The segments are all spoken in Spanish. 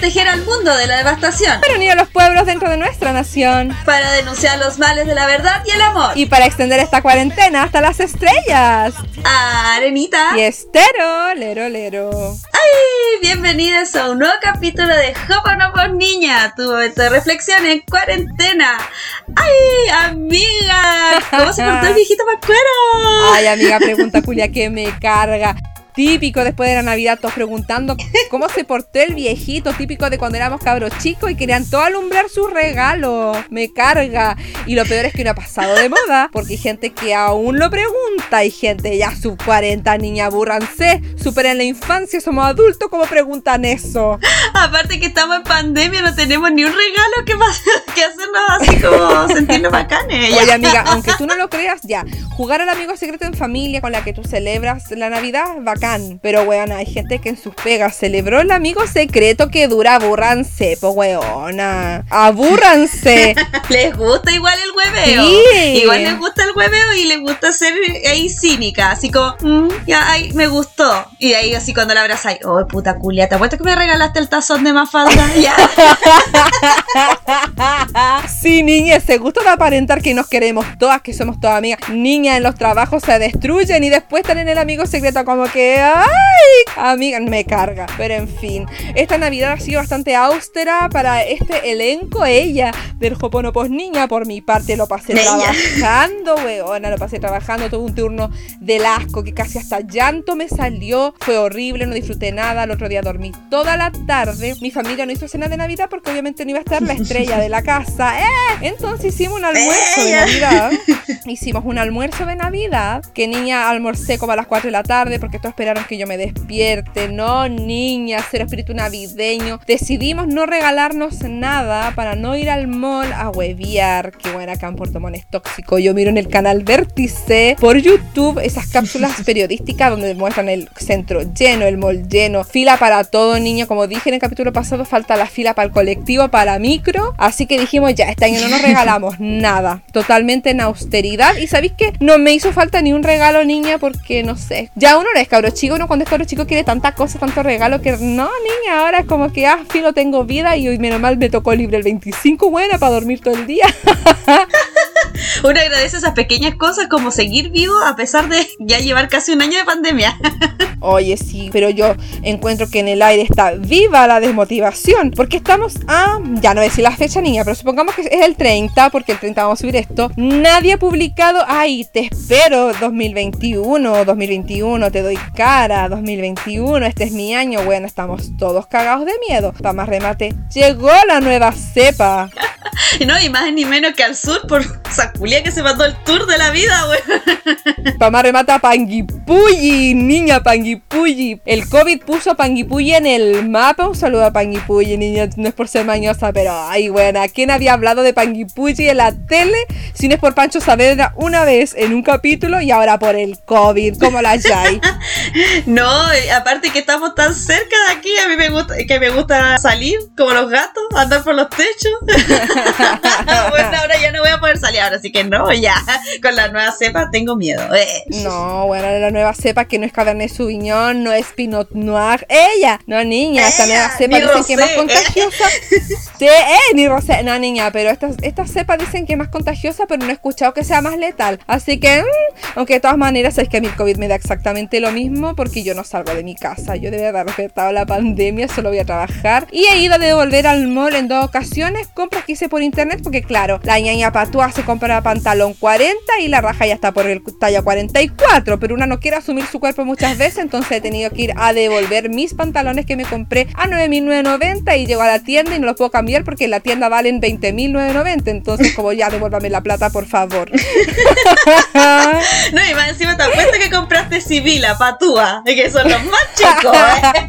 proteger al mundo de la devastación. Para unir a los pueblos dentro de nuestra nación. Para denunciar los males de la verdad y el amor. Y para extender esta cuarentena hasta las estrellas. Arenita. Y estero, lero, lero. ¡Ay! Bienvenidos a un nuevo capítulo de por Niña, tu momento de reflexión en cuarentena. ¡Ay, amiga! ¿Cómo se portó el viejito Pascuero? Ay, amiga, pregunta Julia que me carga. Típico después de la Navidad, todos preguntando cómo se portó el viejito, típico de cuando éramos cabros chicos y querían todo alumbrar su regalo. Me carga. Y lo peor es que no ha pasado de moda, porque hay gente que aún lo pregunta. Hay gente ya sub 40, niña, aburranse, superen la infancia, somos adultos, ¿cómo preguntan eso? Aparte que estamos en pandemia, no tenemos ni un regalo que, que hacernos así como sentirnos bacanes. Oye, amiga, aunque tú no lo creas, ya, jugar al amigo secreto en familia con la que tú celebras la Navidad, bacán pero, weona, hay gente que en sus pegas celebró el amigo secreto que dura. Abúrranse, pues, weona. Abúrranse. les gusta igual el hueveo. Sí. Igual les gusta el hueveo y les gusta ser ahí cínica. Así como, mm, ya, ay, me gustó. Y ahí, así cuando la abrazas, oh, puta culia, ¿te apuesto que me regalaste el tazón de más falda? ya. sí, niña, se gusta de aparentar que nos queremos todas, que somos todas amigas. Niña, en los trabajos se destruyen y después están en el amigo secreto como que ¡ay! Amiga, me carga. Pero en fin, esta Navidad ha sido bastante austera para este elenco. Ella del Pos Niña, por mi parte, lo pasé trabajando, weona. Lo pasé trabajando. Tuve un turno del asco que casi hasta llanto me salió. Fue horrible, no disfruté nada. El otro día dormí toda la tarde. Mi familia no hizo cena de Navidad porque obviamente no iba a estar la estrella de la casa. ¡Eh! Entonces hicimos un almuerzo de Navidad. Hicimos un almuerzo de Navidad. Que niña almorcé como a las 4 de la tarde porque todos esperaron que yo me despierte. No, niña, cero espíritu navideño. Decidimos no regalarnos nada para no ir al mall a hueviar. Que bueno, acá en Puerto Montt es tóxico. Yo miro en el canal Vértice por YouTube esas cápsulas periodísticas donde muestran el centro lleno, el mall lleno, fila para todo, niño. Como dije en el capítulo pasado, falta la fila para el colectivo, para micro. Así que dijimos, ya, este año no nos regalamos nada. Totalmente en austeridad. Y sabéis que no me hizo falta ni un regalo, niña, porque no sé. Ya uno no es cabro chico, uno cuando es cabro chico quiere tantas cosas, tanto regalo que no, niña, ahora es como que, ah, filo, tengo vida y hoy menos mal me tocó libre el 25, buena, para dormir todo el día. uno agradece esas pequeñas cosas como seguir vivo a pesar de ya llevar casi un año de pandemia. Oye, sí, pero yo encuentro que en el aire está viva la desmotivación, porque estamos a, ya no decir la fecha, niña, pero supongamos que es el 30, porque el 30 vamos a subir esto. Nadie ha publicado, ay, te espero 2021, 2021, te doy cara, 2021, este es mi año, bueno, estamos todos cagados de miedo. Para más remate, llegó la nueva cepa. no, y más ni menos que al sur por Saculia que se mandó el tour de la vida, weón. Para más remate a Panguipulli, niña Panguipulli. El COVID puso a Panguipulli en el mapa. Un saludo a Panguipulli, niña, no es por ser mañosa, pero ay, buena. ¿Quién había hablado de Panguipulli en la tele? Si no es por Pancho Saavedra una vez en un capítulo y ahora por el COVID, como la Jai. no, aparte que estamos tan cerca de aquí, a mí me gusta, que me gusta salir como los gatos, andar por los techos. bueno, ahora ya no voy a poder salir, ahora sí que no, ya. Con la nueva cepa tengo miedo. Eh. No, bueno, la nueva cepa que no es Cabernet Sauvignon, no es Pinot Noir. Ella, no niña, esta nueva cepa dicen que es más contagiosa. sí, eh, ni rosé. No, niña, pero esta, esta cepa dicen que es más contagiosa, pero no he escuchado que sea más letal. Así que, mm, aunque de todas maneras es que a mí el COVID me da exactamente lo mismo porque yo no salgo de mi casa. Yo de haber respetado la pandemia, solo voy a trabajar. Y he ido a devolver al mall en dos ocasiones compras que hice por internet porque claro, la ñaña patúa se compra pantalón 40 y la raja ya está por el talla 44, pero una no quiere asumir su cuerpo muchas veces, entonces he tenido que ir a devolver mis pantalones que me compré a 9.990 y llego a la tienda y no los puedo cambiar porque en la tienda valen 20.990, entonces como ya devuélvame la plata por favor. no, y más encima te apuesto que compraste Sibila, que son los más chicos. ¿eh?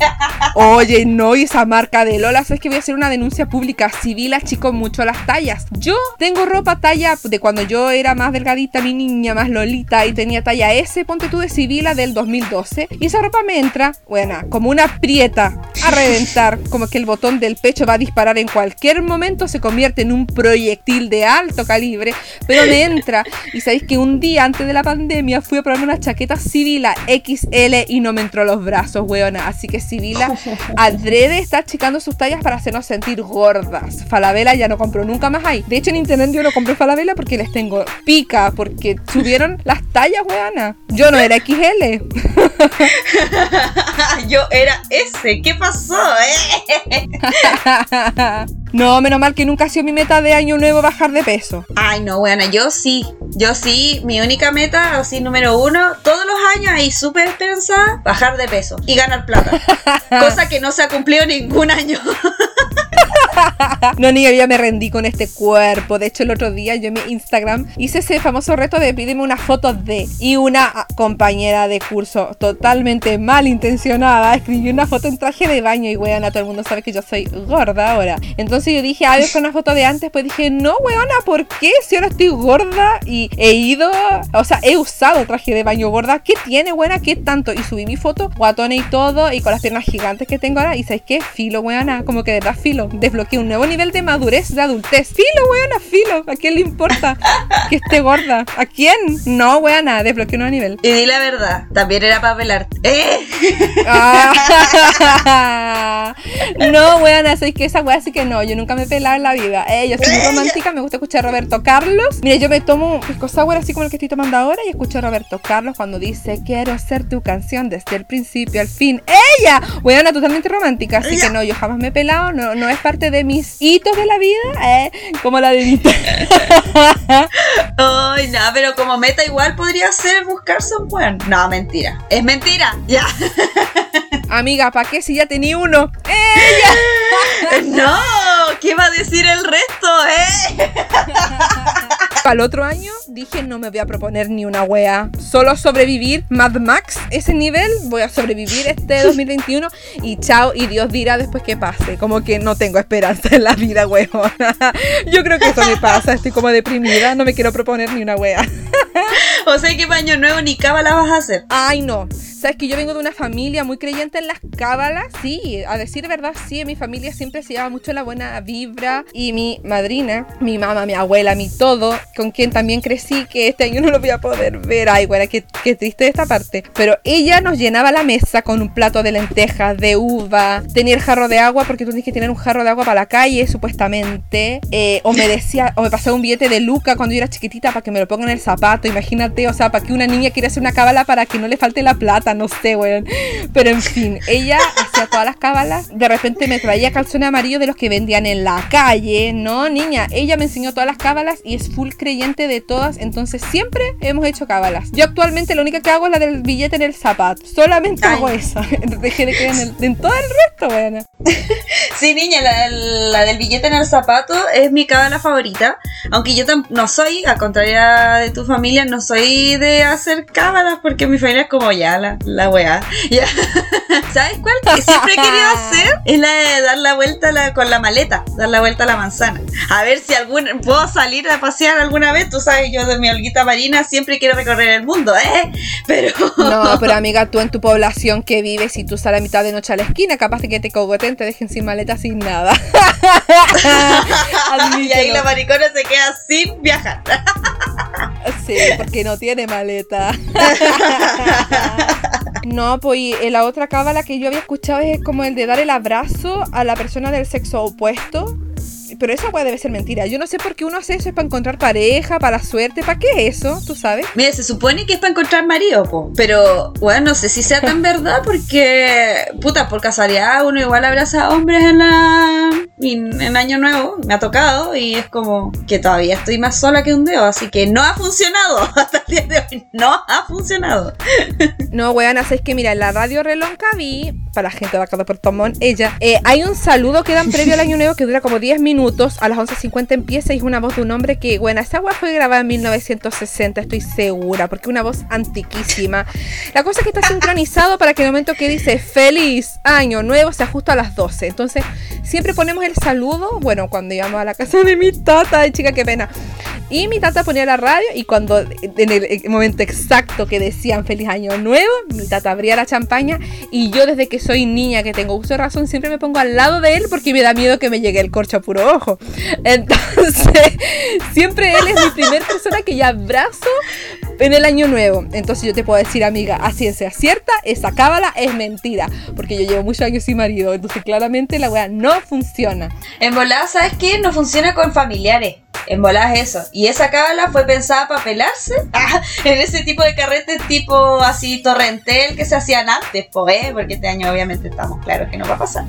Oye, no, y esa marca de Lola, sabes que voy a hacer una denuncia pública. Sibila, chicos, mucho las tallas. Yo tengo ropa talla de cuando yo era más delgadita, mi niña, más lolita, y tenía talla S, ponte tú de Sibila del 2012. Y esa ropa me entra, bueno, como una prieta a reventar, como que el botón del pecho va a disparar en cualquier momento, se convierte en un proyectil de alto calibre, pero me entra. Y sabéis que un día antes de la pandemia fui a probar una chaqueta Sibila XL y no me entró los brazos, weona. Así que Sibila adrede está achicando sus tallas para hacernos sentir gordas. Falabella ya no compró nunca más ahí. De hecho, en internet yo no compré Falabella porque les tengo pica, porque subieron las tallas, weona. Yo no era XL. Yo era ese. ¿Qué pasó, eh? No, menos mal que nunca ha sido mi meta de año nuevo bajar de peso. Ay, no, bueno, yo sí. Yo sí, mi única meta, así número uno, todos los años ahí súper esperanzada, bajar de peso y ganar plata. Cosa que no se ha cumplido ningún año. no, niña, yo ya me rendí con este cuerpo. De hecho, el otro día yo en mi Instagram hice ese famoso reto de pídeme una foto de. Y una compañera de curso totalmente malintencionada escribió una foto en traje de baño. Y weona, todo el mundo sabe que yo soy gorda ahora. Entonces yo dije, ah, con una foto de antes. Pues dije, no, weona, ¿por qué? Si ahora estoy gorda y he ido, o sea, he usado traje de baño gorda. ¿Qué tiene, weona? ¿Qué tanto? Y subí mi foto, guatona y todo, y con las piernas gigantes que tengo ahora. Y ¿sabes qué? Filo, weona, como que de verdad filo. Desbloqueé un nuevo nivel de madurez, de adultez. Filo, weona, filo. ¿A quién le importa que esté gorda? ¿A quién? No, weona, desbloqueé un nuevo nivel. Y di la verdad, también era para pelarte. ¡Eh! Ah. no, weona, ¿sabes que esa wea así que no. Yo nunca me he pelado en la vida. Eh, yo soy muy romántica, me gusta escuchar a Roberto Carlos. Mira, yo me tomo un pisco sour así como el que estoy tomando ahora y escucho a Roberto Carlos cuando dice quiero ser tu canción desde el principio al fin. ¡Ella! Weona, totalmente romántica, así que no, yo jamás me he pelado, no, no es parte de mis hitos de la vida, eh, como la de. Ay, no, pero como meta igual podría ser buscarse un buen. No, mentira. Es mentira, ya. Amiga, ¿para qué si ya tenía uno? ¡Ella! no, ¿qué va a decir el resto, eh? Para el otro año dije no me voy a proponer ni una wea. Solo sobrevivir Mad Max, ese nivel, voy a sobrevivir este 2021 y chao y Dios dirá después que pase. Como que no tengo esperanza en la vida, weón. Yo creo que eso me pasa, estoy como deprimida, no me quiero proponer ni una wea. o sea que para año nuevo ni cábala vas a hacer. Ay, no. Sabes que yo vengo de una familia muy creyente en las cábalas. Sí, a decir verdad, sí, en mi familia siempre se lleva mucho la buena vibra. Y mi madrina, mi mamá, mi abuela, mi todo, con quien también crecí, que este año no lo voy a poder ver. Ay, güey, qué, qué triste esta parte. Pero ella nos llenaba la mesa con un plato de lentejas, de uva. Tenía el jarro de agua, porque tú tienes que tener un jarro de agua para la calle, supuestamente. Eh, o me decía, o me pasaba un billete de Luca cuando yo era chiquitita para que me lo pongan en el zapato. Imagínate, o sea, para que una niña quiera hacer una cábala para que no le falte la plata no sé, weón. Pero en fin, ella hacía todas las cábalas. De repente me traía calzones amarillos de los que vendían en la calle. No, niña, ella me enseñó todas las cábalas y es full creyente de todas. Entonces siempre hemos hecho cábalas. Yo actualmente lo único que hago es la del billete en el zapato. Solamente hago eso. Dejé de creer en, el, en, todo el resto, weón. sí, niña, la, del billete en el zapato es mi cábala favorita. Aunque yo no soy, a contraria de tu familia, no soy de hacer cábalas porque mi familia es como ya la, la weá. ¿Sabes cuál? Que siempre he querido hacer es la de dar la vuelta con la maleta, dar la vuelta a la manzana. A ver si algún, puedo salir a pasear alguna vez. Tú sabes, yo de mi holguita marina siempre quiero recorrer el mundo, ¿eh? Pero. No, pero amiga, tú en tu población que vives y tú sales a mitad de noche a la esquina, capaz de que te cogoten, te dejen sin maleta, sin nada. y ahí la maricona se queda sin viajar. Sí, porque no tiene maleta. No, pues la otra cábala que yo había escuchado es como el de dar el abrazo a la persona del sexo opuesto pero esa weá debe ser mentira. Yo no sé por qué uno hace eso, es para encontrar pareja, para la suerte, ¿para qué eso? ¿Tú sabes? Mira, se supone que es para encontrar marido, po. Pero, bueno, no sé si sea tan verdad porque, puta, por casualidad uno igual abraza a hombres en la... En, Año Nuevo, me ha tocado y es como que todavía estoy más sola que un dedo, así que no ha funcionado hasta el día de hoy, no ha funcionado. no, weón, es que mira, en la radio Relonca vi, para la gente de acá de Puerto Montt, ella, eh, hay un saludo que dan previo al Año Nuevo que dura como 10 minutos a las 11.50 empieza y es una voz de un hombre que, bueno, esa voz fue grabada en 1960, estoy segura, porque una voz antiquísima. La cosa es que está sincronizado para que el momento que dice feliz año nuevo se ajusta a las 12. Entonces, siempre ponemos el saludo, bueno, cuando íbamos a la casa de mi tata, ay chica, qué pena. Y mi tata ponía la radio y cuando en el momento exacto que decían feliz año nuevo, mi tata abría la champaña y yo desde que soy niña, que tengo uso de razón, siempre me pongo al lado de él porque me da miedo que me llegue el corcho a puro ojo. Entonces, siempre él es mi primer persona que ya abrazo en el año nuevo. Entonces yo te puedo decir, amiga, a ciencia cierta, esa cábala es mentira. Porque yo llevo muchos años sin marido. Entonces claramente la weá no funciona. En volada, ¿sabes qué? No funciona con familiares. En eso. Y esa cábala fue pensada para pelarse ah, en ese tipo de carretes tipo así torrentel que se hacían antes, pues, porque este año obviamente estamos claros que no va a pasar.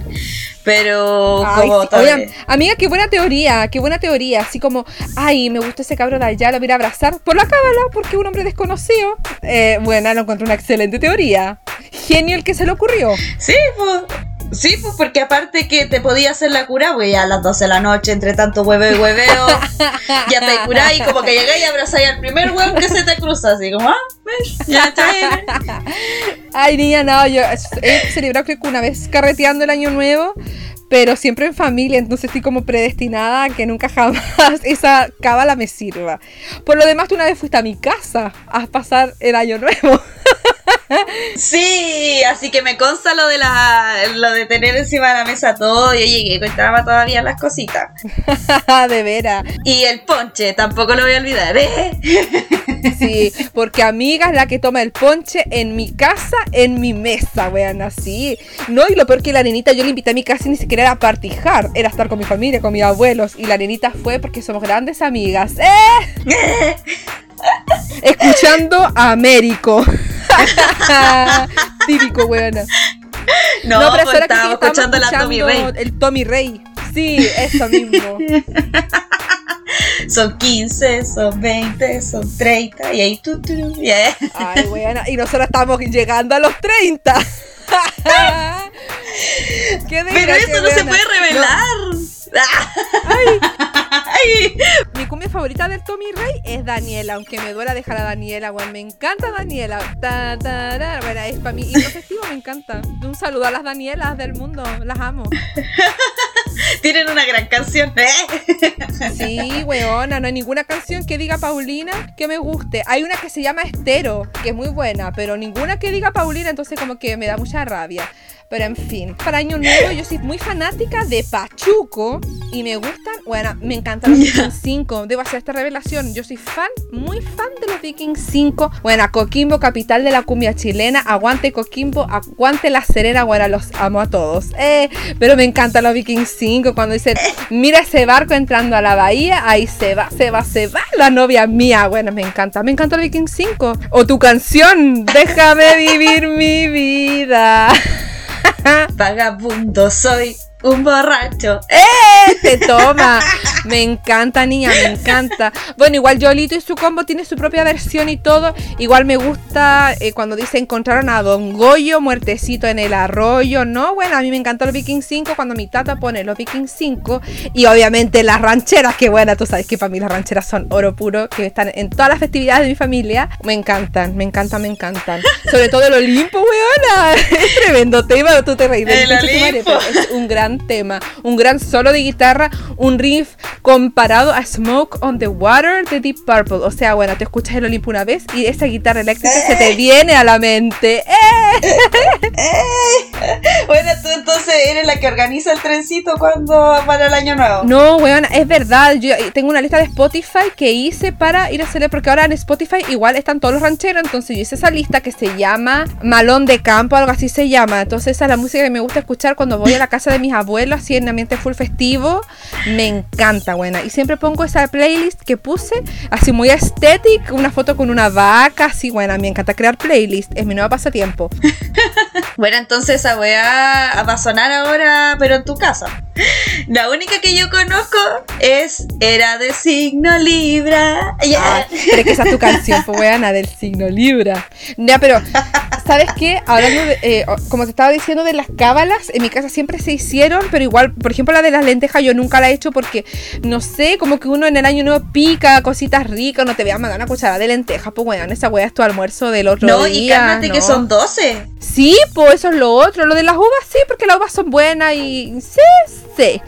Pero como amiga, qué buena teoría, qué buena teoría. Así como, ay, me gusta ese cabrón allá, lo voy a abrazar por la cábala, porque un hombre desconocido. Eh, bueno, lo encontré una excelente teoría. Genio el que se le ocurrió. Sí, pues. Sí, pues porque aparte que te podía hacer la cura, güey, a las 12 de la noche, entre tanto hueveo y hueveo, ya te curás y como que llegáis y abrazáis al primer huevo que se te cruza, así como, ah, ya está. Ay, niña, no, yo he celebrado creo que una vez carreteando el año nuevo, pero siempre en familia, entonces estoy como predestinada a que nunca jamás esa cábala me sirva. Por lo demás, tú una vez fuiste a mi casa a pasar el año nuevo. Sí, así que me consta lo de la lo de tener encima de la mesa todo. Yo llegué, contaba todavía las cositas. de veras. Y el ponche, tampoco lo voy a olvidar, ¿eh? Sí, porque amiga es la que toma el ponche en mi casa, en mi mesa, weón, así. No, y lo peor que la nenita, yo le invité a mi casa y ni siquiera era partijar, era estar con mi familia, con mis abuelos. Y la nenita fue porque somos grandes amigas. ¡Eh! Escuchando a Américo. Típico, weona. No, no pero pues estábamos escuchando, la Tommy Rey. El Tommy Rey. Sí, eso mismo. son 15, son 20, son 30 y ahí tú, tú yeah. Ay, weona. Y nosotros estamos llegando a los 30. ¿Qué pero eso no se puede revelar. Mi cumbia favorita del Tommy Rey es Daniela, aunque me duela dejar a Daniela, bueno, me encanta Daniela. bueno, es para mí, festivo me encanta. Un saludo a las Danielas del mundo, las amo. Tienen una gran canción, ¿eh? Sí, weona, no hay ninguna canción que diga Paulina que me guste. Hay una que se llama Estero, que es muy buena, pero ninguna que diga Paulina, entonces como que me da mucha rabia. Pero en fin, para Año Nuevo yo soy muy fanática de Pachuco y me gustan, bueno, me encantan los Vikings 5. Debo hacer esta revelación. Yo soy fan, muy fan de los Vikings 5. Bueno, Coquimbo, capital de la cumbia chilena. Aguante Coquimbo, aguante la Serena. Bueno, los amo a todos. Eh, pero me encantan los Vikings 5 cuando dicen, mira ese barco entrando a la bahía. Ahí se va, se va, se va la novia mía. Bueno, me encanta, me encanta los Vikings 5. O tu canción, déjame vivir mi vida. Vagabundo soy un borracho. ¡Eh! Te toma. Me encanta, niña, me encanta. Bueno, igual Yolito y su combo tiene su propia versión y todo. Igual me gusta eh, cuando dice encontraron a Don Goyo muertecito en el arroyo. No, bueno, a mí me encantó los Vikings 5 cuando mi tata pone los Vikings 5. Y obviamente las rancheras, que buena, tú sabes que para mí las rancheras son oro puro, que están en todas las festividades de mi familia. Me encantan, me encantan, me encantan. Sobre todo el Olimpo, weona. Es tremendo tema, tú te reís. El Olimpo. Es un gran tema, un gran solo de guitarra, un riff comparado a Smoke on the Water de Deep Purple. O sea, bueno, te escuchas el Olimpo una vez y esa guitarra eléctrica se te viene a la mente. ¡Eh! bueno, tú entonces eres la que organiza el trencito cuando para el año nuevo. No, weón, es verdad. Yo tengo una lista de Spotify que hice para ir a hacer, porque ahora en Spotify igual están todos los rancheros. Entonces yo hice esa lista que se llama Malón de Campo, algo así se llama. Entonces esa es la música que me gusta escuchar cuando voy a la casa de mis abuelos, así en ambiente full festivo. Me encanta, buena. Y siempre pongo esa playlist que puse, así muy estética, una foto con una vaca, así, buena. Me encanta crear playlist, es mi nuevo pasatiempo. bueno, entonces esa weá va a sonar ahora, pero en tu casa. La única que yo conozco es Era de signo Libra. Ah, pero que esa es tu canción, pues weana, del signo Libra. Ya, pero, ¿sabes qué? Hablando de, eh, como te estaba diciendo de las cábalas, en mi casa siempre se hicieron, pero igual, por ejemplo, la de las lentejas yo nunca la he hecho porque, no sé, como que uno en el año nuevo pica cositas ricas, no te voy a mandar una cucharada de lentejas, pues weón, esa weá es tu almuerzo del otro no, día. Y cálmate que son 12. Sí, pues eso es lo otro. Lo de las uvas sí, porque las uvas son buenas y sí, sí.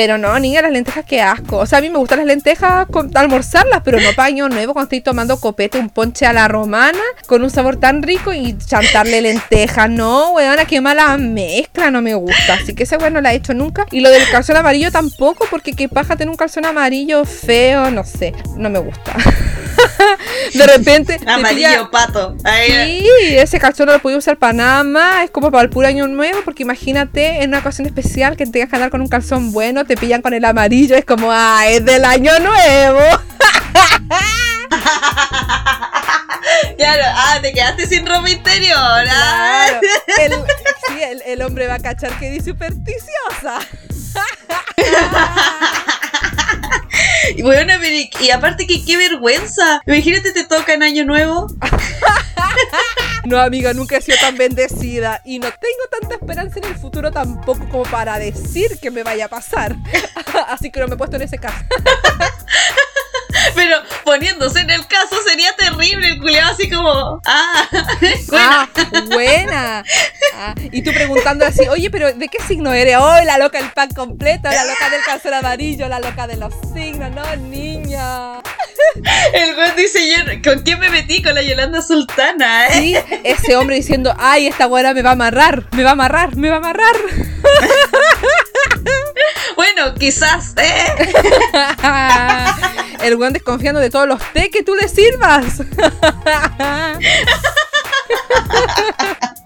Pero no, niña, las lentejas, qué asco. O sea, a mí me gustan las lentejas con, almorzarlas, pero no paño nuevo cuando estoy tomando copete, un ponche a la romana con un sabor tan rico y chantarle lentejas. No, weona, qué mala mezcla, no me gusta. Así que ese weón no la he hecho nunca. Y lo del calzón amarillo tampoco, porque qué paja tener un calzón amarillo feo, no sé, no me gusta. de repente. Amarillo pato. sí, ese calzón no lo podía usar para nada más. Es como para el puro año nuevo, porque imagínate en una ocasión especial que tengas que andar con un calzón bueno, te pillan con el amarillo, es como, ah, es del año nuevo. Claro, ah, te quedaste sin ropa interior. Ah. El, sí, el, el, hombre va a cachar que di supersticiosa. y bueno, y aparte que qué vergüenza. Imagínate te toca en Año Nuevo. No, amiga, nunca he sido tan bendecida y no tengo tanta esperanza en el futuro tampoco como para decir que me vaya a pasar. Así que no me he puesto en ese caso. Pero poniéndose en el caso sería terrible el culiado así como, ah, buena. Ah, buena. Ah, y tú preguntando así, oye, pero ¿de qué signo eres? Oh, la loca del pan completo, la loca del calzón amarillo, la loca de los signos, no, niña. El güey dice, ¿con quién me metí? Con la Yolanda Sultana, ¿eh? Sí, ese hombre diciendo, ay, esta güera me va a amarrar, me va a amarrar, me va a amarrar. bueno, quizás, ¿eh? El weón desconfiando de todos los té que tú le sirvas.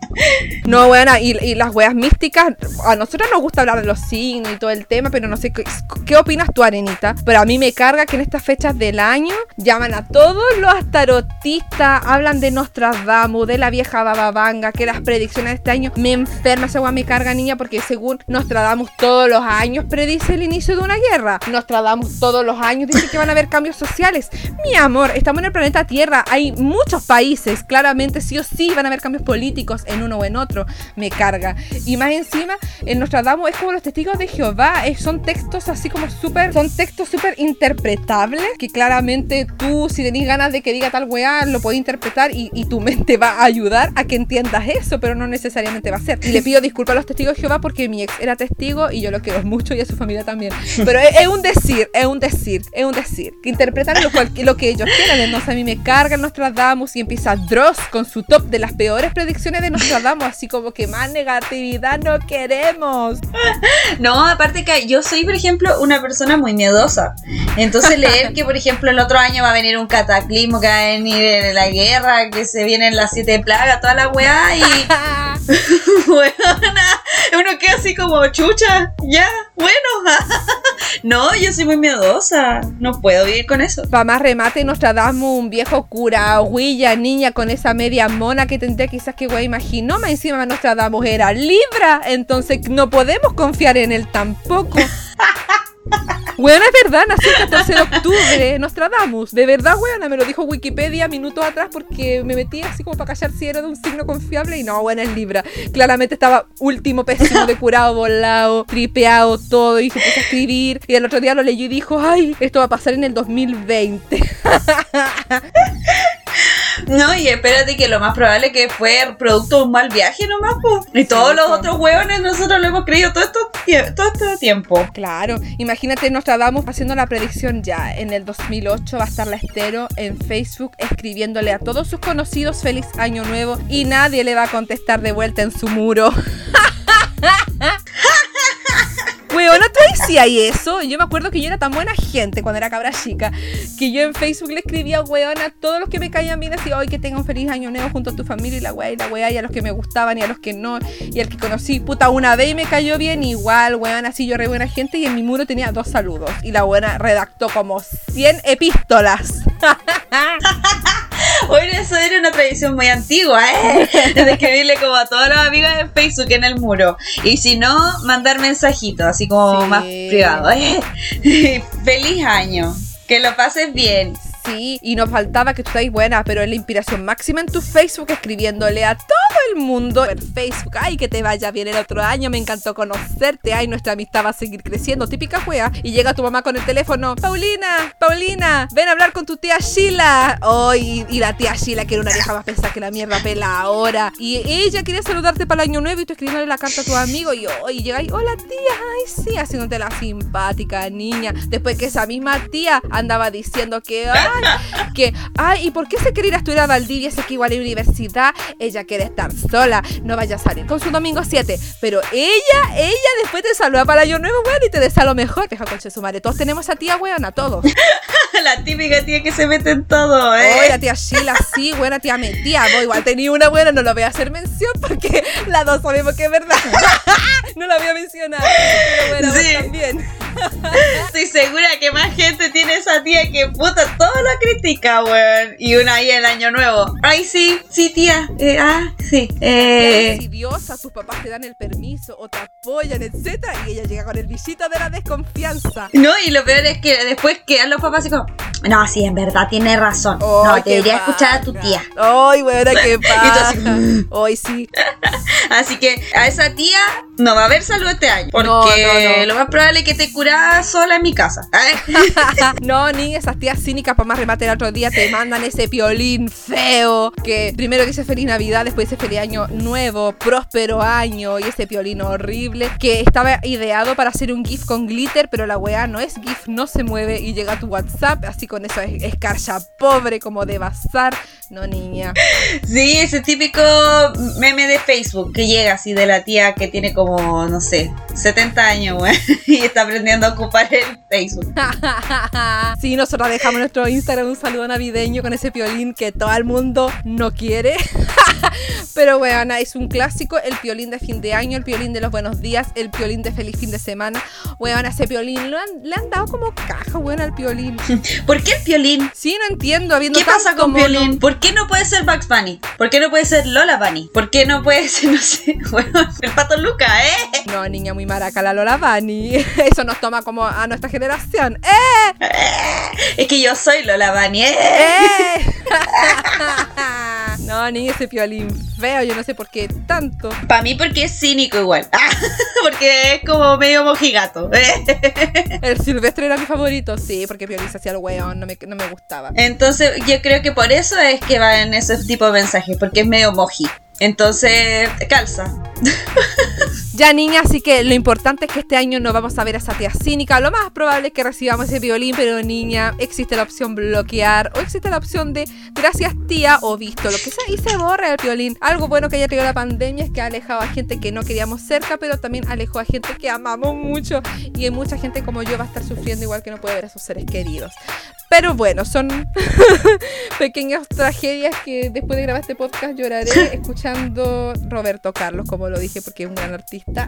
No, bueno, y, las weas místicas, a nosotros nos gusta hablar de los signos y todo el tema, pero no sé, ¿qué, opinas tú, Arenita? Pero a mí me carga que en estas fechas del año llaman a todos los tarotistas, hablan de Nostradamus, de la vieja bababanga, que las predicciones de este año me enferma, esa wea me carga, niña, porque según Nostradamus todos los años predice el inicio de una guerra. Nostradamus todos los años dice que van a haber cambios sociales. Mi amor, estamos en el planeta Tierra, hay muchos países, claramente sí o sí van a haber cambios políticos en uno o en otro, me carga. Y más encima, en Nostradamus es como los testigos de Jehová, son textos así como súper, son textos súper interpretables, que claramente tú, si tenés ganas de que diga tal weá, lo puedes interpretar y, tu mente va a ayudar a que entiendas eso, pero no necesariamente va a ser. Y le pido disculpas a los testigos de Jehová porque mi ex era testigo y yo lo quiero mucho y a su familia también. Pero es, un decir, es un decir, es un decir, que interpretan lo, lo que ellos quieran. Entonces a mí me carga Nostradamus y empieza Dross con su top de las peores predicciones de Nostradamus damos así como que más negatividad no queremos. No, aparte que yo soy, por ejemplo, una persona muy miedosa. Entonces leer que, por ejemplo, el otro año va a venir un cataclismo, que va a venir la guerra, que se vienen las siete plagas, toda la weá y... bueno, uno queda así como chucha, ya, bueno. no, yo soy muy miedosa, no puedo vivir con eso. Para más remate, nos tratamos un viejo cura, huilla, niña con esa media mona que tendría quizás que wey imaginó, más encima Nostradamus era Libra, entonces no podemos confiar en él tampoco. Bueno, es verdad, nació el 14 de octubre, Nostradamus. De verdad, weona, me lo dijo Wikipedia minutos atrás porque me metí así como para callar si era de un signo confiable y no, buena es Libra. Claramente estaba último pésimo de curado, volado, tripeado, todo y se puso a escribir. Y el otro día lo leyó y dijo, ay, esto va a pasar en el 2020. No, y espérate que lo más probable que fue producto de un mal viaje nomás, pues. Y todos los otros huevones nosotros lo hemos creído todo, esto, todo este tiempo. Claro, imagínate, nos Nostradamus haciendo la predicción ya. En el 2008 va a estar la estero en Facebook escribiéndole a todos sus conocidos feliz año nuevo y nadie le va a contestar de vuelta en su muro. Tú decías eso. Yo me acuerdo que yo era tan buena gente cuando era cabra chica que yo en Facebook le escribía, weona, a todos los que me caían bien, así, hoy que tenga un feliz año nuevo junto a tu familia y la weá y la weá, y a los que me gustaban y a los que no, y al que conocí, puta, una vez y me cayó bien, igual, weona, así yo re buena gente y en mi muro tenía dos saludos. Y la buena redactó como 100 epístolas. Bueno, eso era una tradición muy antigua, ¿eh? De escribirle como a todos los amigos de Facebook en el muro. Y si no, mandar mensajitos, así como más privado. ¿eh? Feliz año. Que lo pases bien. Sí, y nos faltaba que tú estáis buena, pero en la inspiración máxima en tu Facebook escribiéndole a todo el mundo en Facebook. Ay, que te vaya bien el otro año, me encantó conocerte. Ay, nuestra amistad va a seguir creciendo. Típica juega. Y llega tu mamá con el teléfono. Paulina, Paulina, ven a hablar con tu tía Sheila. Oh, y, la tía Sheila, que era una vieja más pensada que la mierda pela ahora. Y ella quería saludarte para el año nuevo y tú escribiéndole la carta a tu amigo. Y, oh, y llega y, hola tía, ay, sí, haciéndote la simpática niña. Después que esa misma tía andaba diciendo que, ay, que, ay, ¿y por qué se quiere ir a estudiar a Valdivia? Sé que igual hay universidad, ella quiere estar sola, no vaya a salir con su domingo 7. Pero ella, ella después te saluda para año nuevo, weón, y te desea lo mejor. Deja coche su madre. Todos tenemos a tía, weón, a todos. la típica tía que se mete en todo, ¿eh? Oye, la tía Sheila, sí, buena tía metía. Vos igual tenía una buena, no lo voy a hacer mención porque las dos sabemos que es verdad. no la voy a mencionar. Pero bueno, Sí. también. Estoy segura que más gente tiene esa tía que puta todo lo critica, weón. Y una ahí el año nuevo. Ay, sí, sí, tía. Eh, ah, sí. Eres Eh, idiosa, tus papás te dan el permiso o te apoyan, etcétera, y ella llega con el bichito de la desconfianza. no, y lo peor es que después quedan los papás así como, no, sí, en verdad, tiene razón. no, te debería escuchar a tu tía. Ay, buena, qué pasa. Hoy sí. Así que a esa tía no va a haber salud este año. Porque No, no, no. lo más probable es que te curás sola en mi casa. No, ni esas tías cínicas para más remate el otro día te mandan ese piolín feo que primero dice feliz Navidad, después dice feliz año nuevo, próspero año y ese piolín horrible que estaba ideado para hacer un GIF con glitter, pero la weá no es GIF, no se mueve y llega a tu WhatsApp así con esa es- escarcha pobre como de bazar. No, niña. Sí, ese típico meme de Facebook que llega así de la tía que tiene como, no sé, 70 años, güey, y está aprendiendo a ocupar el Facebook. sí, nosotros dejamos nuestro Instagram un saludo navideño con ese piolín que todo el mundo no quiere. Pero bueno, es un clásico, el piolín de fin de año, el piolín de los buenos días, el piolín de feliz fin de semana. Weón, ese piolín lo han- le han dado como caja, weón, al piolín. ¿Por qué el violín? Sí, no entiendo, habiendo ¿Qué pasa con mono. violín? ¿Por qué no puede ser Bugs Bunny? ¿Por qué no puede ser Lola Bunny? ¿Por qué no puede ser, no sé, bueno, el pato Luca, eh? No, niña muy maraca, la Lola Bunny. Eso nos toma como a nuestra generación. ¡Eh! Es que yo soy Lola Bunny, eh. ¡Eh! no, ni ese piolín feo, yo no sé por qué tanto. Para mí porque es cínico igual. Ah, porque es como medio mojigato. eh. El silvestre era mi favorito, sí, porque Piolín se hacía el weón, no me, no me gustaba. Entonces yo creo que por eso es que va en ese tipo de mensajes, porque es medio moji. Entonces, calza. Ya niña, así que lo importante es que este año no vamos a ver a esa tía cínica. Lo más probable es que recibamos ese violín, pero niña, existe la opción bloquear o existe la opción de gracias tía o visto, lo que sea, y se borra el violín. Algo bueno que haya traído la pandemia es que ha alejado a gente que no queríamos cerca, pero también alejó a gente que amamos mucho. Y mucha gente como yo va a estar sufriendo igual que no puede ver a sus seres queridos. Pero bueno, son pequeñas tragedias que después de grabar este podcast lloraré escuchando Roberto Carlos, como lo dije, porque es un gran artista. ¡Eh!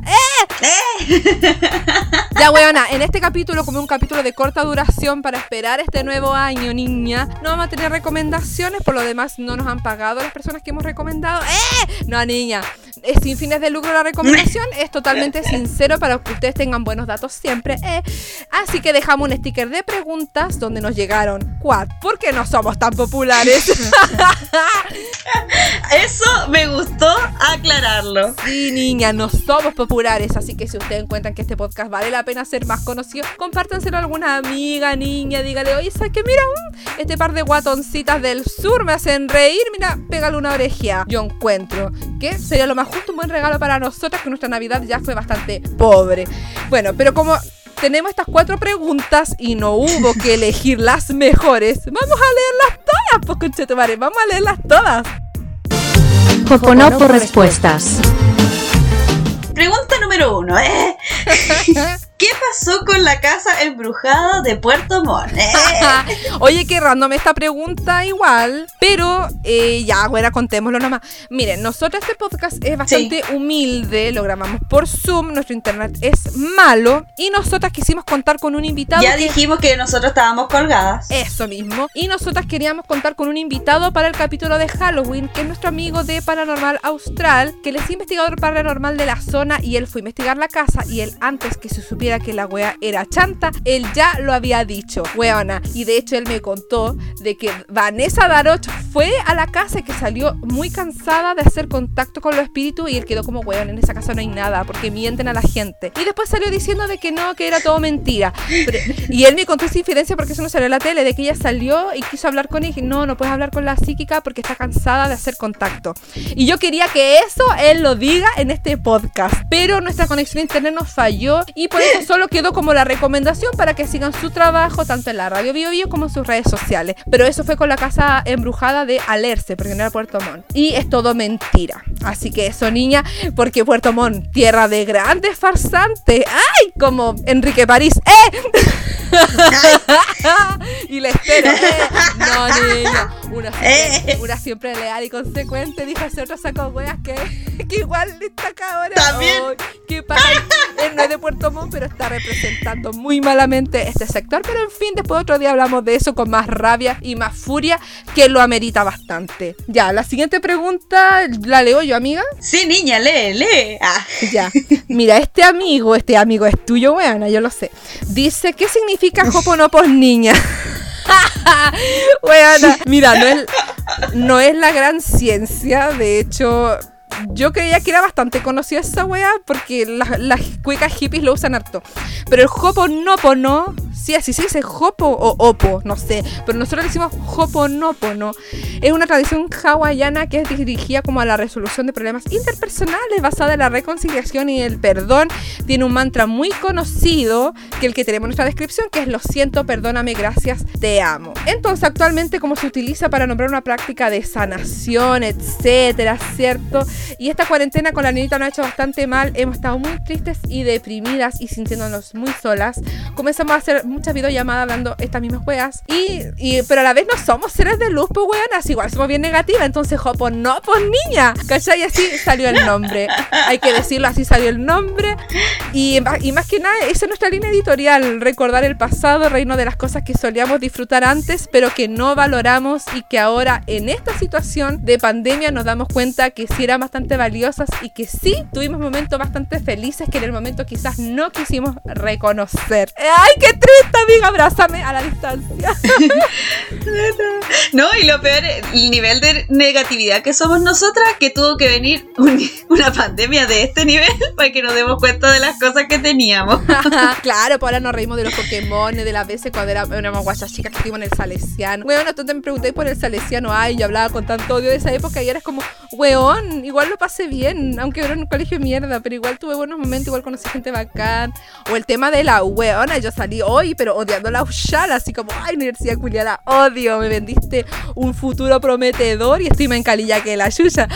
Ya, weona, en este capítulo, como un capítulo de corta duración para esperar este nuevo año, niña, no vamos a tener recomendaciones, por lo demás no nos han pagado las personas que hemos recomendado. ¡Eh! No, niña, es sin fines de lucro la recomendación, es totalmente sincero para que ustedes tengan buenos datos siempre. ¿eh? Así que dejamos un sticker de preguntas donde nos llegaron. ¿Cuál? ¿Por qué no somos tan populares? Eso me gustó aclararlo. Sí, niña, no somos populares, así que si ustedes encuentran que este podcast vale la pena ser más conocido, compártanselo a alguna amiga, niña, dígale, oye, ¿sabes qué? Mira, mm, este par de guatoncitas del sur me hacen reír, mira, pégale una oreja. Yo encuentro que sería lo más justo, un buen regalo para nosotras, que nuestra Navidad ya fue bastante pobre. Bueno, pero como tenemos estas cuatro preguntas y no hubo que elegir las mejores, vamos a leerlas todas, pues vamos a leerlas todas. Joconopo Respuestas. Pregunta número uno, ¿eh? ¿Qué pasó con la casa embrujada de Puerto Montt? Oye, qué random esta pregunta igual, pero eh, ya, bueno, contémoslo nomás. Miren, nosotros este podcast es bastante humilde, lo grabamos por Zoom, nuestro internet es malo y nosotras quisimos contar con un invitado. Ya que- dijimos que nosotros estábamos colgadas. Eso mismo. Y nosotras queríamos contar con un invitado para el capítulo de Halloween, que es nuestro amigo de Paranormal Austral, que él es investigador paranormal de la zona y él fue a investigar la casa y él antes que se supiera supiera que la wea era chanta, él ya lo había dicho, weona. Y de hecho él me contó de que Vanessa Daroch fue a la casa y que salió muy cansada de hacer contacto con los espíritus y él quedó como, weón, en esa casa no hay nada porque mienten a la gente. Y después salió diciendo de que no, que era todo mentira. Pero- y él me contó esa infidencia porque eso no salió en la tele, de que ella salió y quiso hablar con él y dije, no, no puedes hablar con la psíquica porque está cansada de hacer contacto. Y yo quería que eso él lo diga en este podcast. Pero nuestra conexión a internet nos falló y por eso solo quedó como la recomendación para que sigan su trabajo tanto en la radio Bio Bio como en sus redes sociales. Pero eso fue con la casa embrujada de Alerce, porque no era Puerto Montt. Y es todo mentira. Así que eso, niña, porque Puerto Montt, tierra de grandes farsantes. ¡Ay! Como Enrique París. ¡Eh! y la espero. ¡Eh! No, niña. Una siempre, una siempre leal y consecuente. Dijo ese otro saco weas que, que igual está acá ahora. También. Ay, ¿Qué pasa? Él no es de Puerto Montt, pero está representando muy malamente este sector. Pero en fin, después otro día hablamos de eso con más rabia y más furia, que lo amerita bastante. Ya, la siguiente pregunta la leo yo, amiga. Sí, niña, lee, lee. Ah. Ya. Mira, este amigo, este amigo es tuyo, weona, yo lo sé. Dice, ¿qué significa Hoponopos niña? weona, mira, no es, no es la gran ciencia, de hecho... Yo creía que era bastante conocida esa wea porque las, las cuecas hippies lo usan harto. Pero el Hoponopono, sí, así se dice Hopo o Opo, no sé. Pero nosotros decimos Hoponopono. Es una tradición hawaiana que es dirigida como a la resolución de problemas interpersonales basada en la reconciliación y el perdón. Tiene un mantra muy conocido que el que tenemos en nuestra descripción, que es lo siento, perdóname, gracias, te amo. Entonces, actualmente, como se utiliza para nombrar una práctica de sanación, etcétera, ¿cierto? Y esta cuarentena con la niñita nos ha hecho bastante mal. Hemos estado muy tristes y deprimidas y sintiéndonos muy solas. Comenzamos a hacer muchas videollamadas hablando estas mismas weas. Y, y- pero a la vez no somos seres de luz, pues weonas. Igual somos bien negativas. Entonces, Jopo, no, pues niña. ¿Cachai? Y así salió el nombre. Hay que decirlo, así salió el nombre. Y, y más que nada, esa es nuestra línea editorial. Recordar el pasado, reino de las cosas que solíamos disfrutar antes, pero que no valoramos y que ahora en esta situación de pandemia nos damos cuenta que sí eran bastante valiosas y que sí tuvimos momentos bastante felices que en el momento quizás no quisimos reconocer. ¡Ay, qué triste, amiga! Abrázame a la distancia. No, y lo peor, el nivel de negatividad que somos nosotras, que tuvo que venir un- una pandemia de este nivel para que nos demos cuenta de las cosas que teníamos. claro, pues ahora nos reímos de los Pokémon, de las veces cuando era- éramos guachas chicas que estuvimos en el Salesiano. Weón, tú te pregunté por el Salesiano, ay, yo hablaba con tanto odio de esa época y eres como, weón, igual lo pasé bien, aunque era un colegio de mierda, pero igual tuve buenos momentos, igual conocí gente bacán. O el tema de la weona, yo salí hoy, pero odiando la Ushala, así como, ay, universidad culiada, odio, me vendiste un futuro prometedor y estoy más encalilla que la yuya.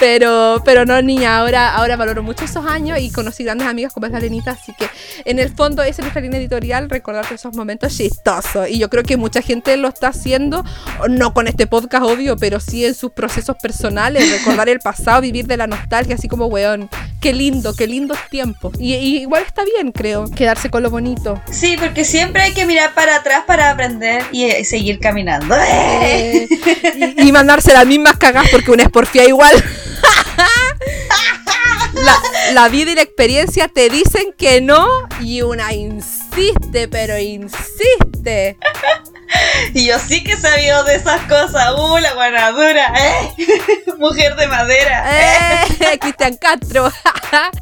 Pero, pero no, niña, ahora, ahora valoro mucho esos años y conocí grandes amigas como Lenita, así que en el fondo esa es nuestra línea editorial, recordar esos momentos chistosos. Y yo creo que mucha gente lo está haciendo, no con este podcast, obvio, pero sí en sus procesos personales, recordar el pasado, vivir de la nostalgia, así como, weón, qué lindo, qué lindos tiempos. Y, y igual está bien, creo, quedarse con lo bonito. Sí, porque siempre hay que mirar para atrás para aprender y eh, seguir caminando. Eh, y, y mandarse las mismas cagas porque una es porfía igual. La, la vida y la experiencia te dicen que no y una insiste, pero insiste. Y yo sí que sabido de esas cosas. Uh, la guanadura, ¿eh? Mujer de madera. Eh, Cristian Castro.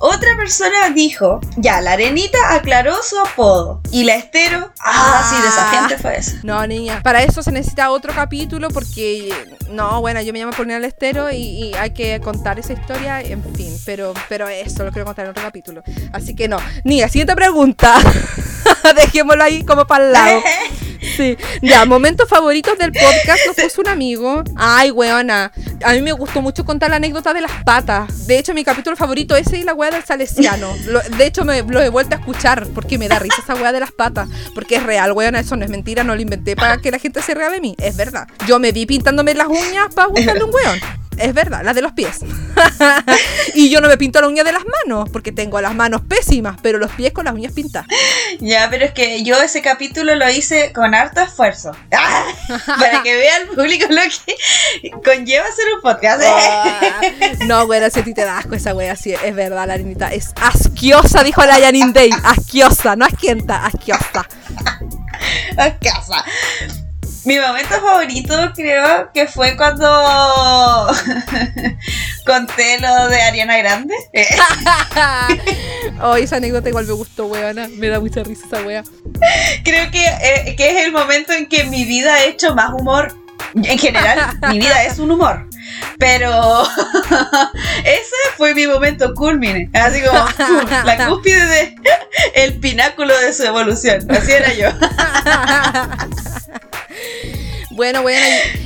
Otra persona dijo, ya, la arenita aclaró su apodo. Y la estero, ah, sí, desafiante fue eso. No, niña. Para eso se necesita otro capítulo porque, no, bueno, yo me llamo Paulina Lestero y, y hay que contar esa historia, en fin. Pero, pero eso lo quiero contar en otro capítulo. Así que no. Niña, siguiente pregunta. Dejémoslo ahí como para el lado. Sí. Ya, momentos favoritos del podcast nos puso un amigo. Ay, weona. A mí me gustó mucho contar la anécdota de las patas. De hecho, mi capítulo favorito ese y la wea del salesiano. Lo- de hecho, me lo he vuelto a escuchar porque me da risa esa wea de las patas. Porque es real, weona. Eso no es mentira. No lo inventé para que la gente se ría de mí. Es verdad. Yo me vi pintándome las uñas para gustarle un weón. Es verdad, la de los pies. y yo no me pinto la uña de las manos, porque tengo las manos pésimas, pero los pies con las uñas pintadas. Ya, pero es que yo ese capítulo lo hice con harto esfuerzo. Para que vea el público lo que conlleva hacer un podcast. Ah, no, güey, si a ti te da asco esa wea, sí, es verdad, la niñita es asquiosa, dijo la Janine Day. Asquiosa, no asquienta, asquiosa. Asquiosa. Mi momento favorito creo que fue cuando conté lo de Ariana Grande. oh, esa anécdota igual me gustó, weona. Me da mucha risa esa wea. Creo que, eh, que es el momento en que mi vida ha hecho más humor. En general, mi vida es un humor. Pero ese fue mi momento culmine. Así como ¡pum! la cúspide de el pináculo de su evolución. Así era yo. Bueno, bueno,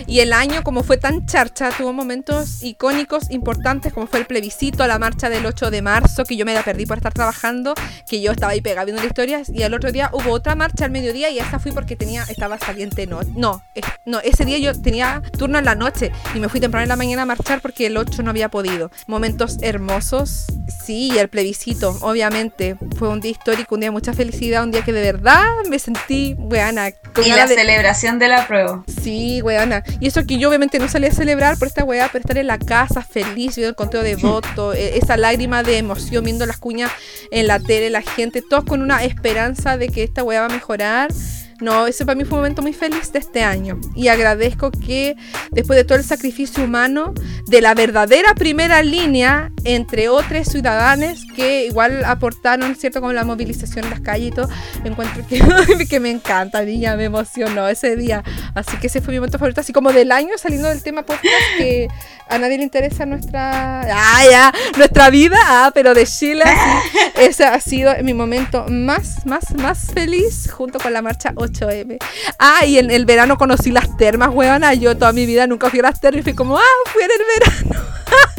y, el año como fue tan charcha, tuvo momentos icónicos, importantes, como fue el plebiscito, la marcha del 8 de marzo, que yo me la perdí por estar trabajando, que yo estaba ahí pegada viendo las historias, y el otro día hubo otra marcha al mediodía y esa fui porque tenía, estaba saliente, no, no, no, ese día yo tenía turno en la noche y me fui temprano en la mañana a marchar porque el 8 no había podido. Momentos hermosos, sí, el plebiscito, obviamente, fue un día histórico, un día de mucha felicidad, un día que de verdad me sentí, buena. y la celebración de la prueba. Sí, weana. Y eso que yo obviamente no salí a celebrar por esta weá, por estar en la casa feliz, viendo el conteo de votos, e-, esa lágrima de emoción viendo las cuñas en la tele, la gente, todos con una esperanza de que esta weá va a mejorar. No, ese para mí fue un momento muy feliz de este año. Y agradezco que después de todo el sacrificio humano, de la verdadera primera línea, entre otros ciudadanos que igual aportaron, ¿cierto? Con la movilización en las calles y todo, encuentro que, que me encanta, niña, me emocionó ese día. Así que ese fue mi momento favorito, así como del año, saliendo del tema podcast que a nadie le interesa nuestra. ¡Ah, ya! Nuestra vida, ah, pero de Chile, ese ha sido mi momento más, más, más feliz junto con la marcha 8M. Ah, y en el verano conocí las termas, huevona. Yo toda mi vida nunca fui a las termas y fui como, ah, fui en el verano.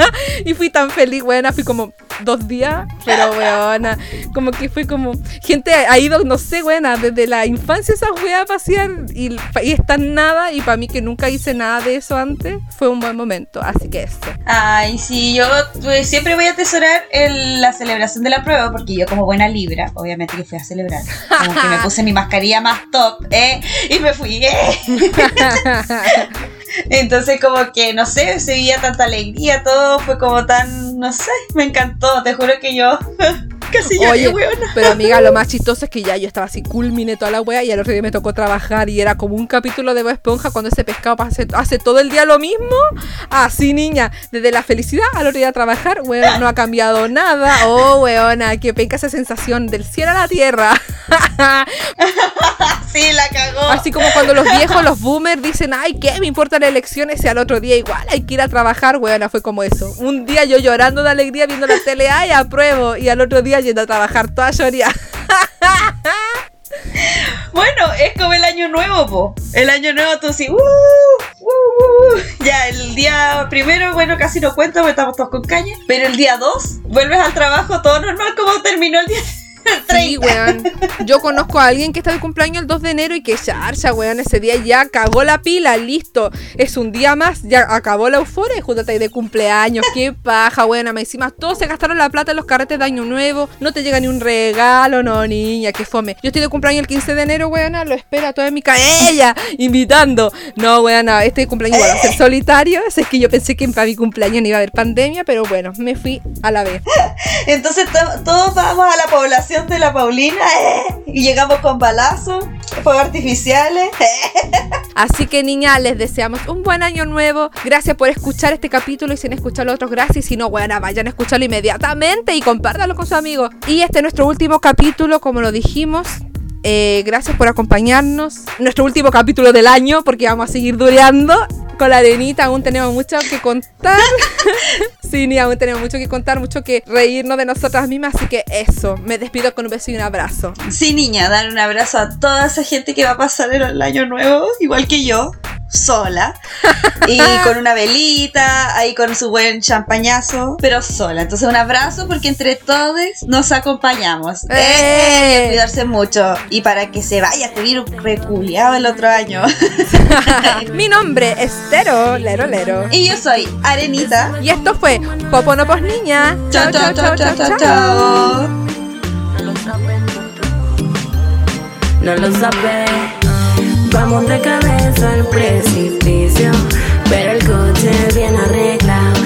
y fui tan feliz, buena, fui como dos días, pero weona, como que fue como, gente ha ido, no sé, buena, desde la infancia esa weas a pasear y, y está nada, y para mí que nunca hice nada de eso antes, fue un buen momento, así que eso. Ay, sí, yo pues, siempre voy a atesorar la celebración de la prueba, porque yo como buena libra, obviamente que fui a celebrar, como que me puse mi mascarilla más top, ¿eh? Y me fui, ¿eh? Entonces como que, no sé, se veía tanta alegría, todo fue como tan, no sé, me encantó, te juro que yo casi Oye, Pero amiga, lo más chistoso es que ya yo estaba así, culminé toda la wea y al otro día me tocó trabajar y era como un capítulo de Bob Esponja cuando ese pescado hace, hace todo el día lo mismo. Así, niña, desde la felicidad al otro día a trabajar, weón, no ha cambiado nada. Oh, weona, que penca esa sensación del cielo a la tierra. sí, la cagó. Así como cuando los viejos, los boomers dicen, ay, ¿qué me importan las elecciones? Y al otro día igual hay que ir a trabajar, weona, fue como eso. Un día yo llorando de alegría viendo la tele, ay, apruebo. Y al otro día yendo a trabajar toda lloría. Bueno, es como el año nuevo, po. El año nuevo tú sí, uh, uh, uh, ya, el día primero, bueno, casi no cuento, porque estamos todos con caña. Pero el día dos, vuelves al trabajo todo normal como terminó el día Sí, weón. Yo conozco a alguien que está de cumpleaños el 2 de enero y que charcha, weón. Ese día ya cagó la pila, listo. Es un día más, ya acabó la euforia y júntate ahí de cumpleaños. Qué paja, weón. Me encima todos se gastaron la plata en los carretes de año nuevo. No te llega ni un regalo, no, niña, qué fome. Yo estoy de cumpleaños el 15 de enero, weón. Lo espera toda mi ella invitando. No, weón, este cumpleaños va a ser solitario. Es que yo pensé que para mi cumpleaños no iba a haber pandemia, pero bueno, me fui a la vez. Entonces todos vamos a la población de la Paulina eh, y llegamos con balazos, fuegos artificiales. Así que niña, les deseamos un buen año nuevo. Gracias por escuchar este capítulo y si han escuchado los otros, gracias. Y si no, bueno, vayan a escucharlo inmediatamente y compártanlo con sus amigos. Y este es nuestro último capítulo, como lo dijimos. Eh, gracias por acompañarnos. Nuestro último capítulo del año, porque vamos a seguir dureando con la arenita. Aún tenemos mucho que contar. sí, ni aún tenemos mucho que contar, mucho que reírnos de nosotras mismas. Así que eso, me despido con un beso y un abrazo. Sí, niña, dar un abrazo a toda esa gente que va a pasar el año nuevo, igual que yo. Sola y con una velita, ahí con su buen champañazo, pero sola. Entonces un abrazo porque entre todos nos acompañamos. ¡Eh! Eh, cuidarse mucho y para que se vaya este virus reculiado el otro año. Mi nombre es Tero, Lero Lero. y yo soy Arenita. Y esto fue Poponopos Niña. Chao, chao, chao, chao, chao, chao. no lo sabe. Vamos de cabeza al precipicio, pero el coche bien arreglado,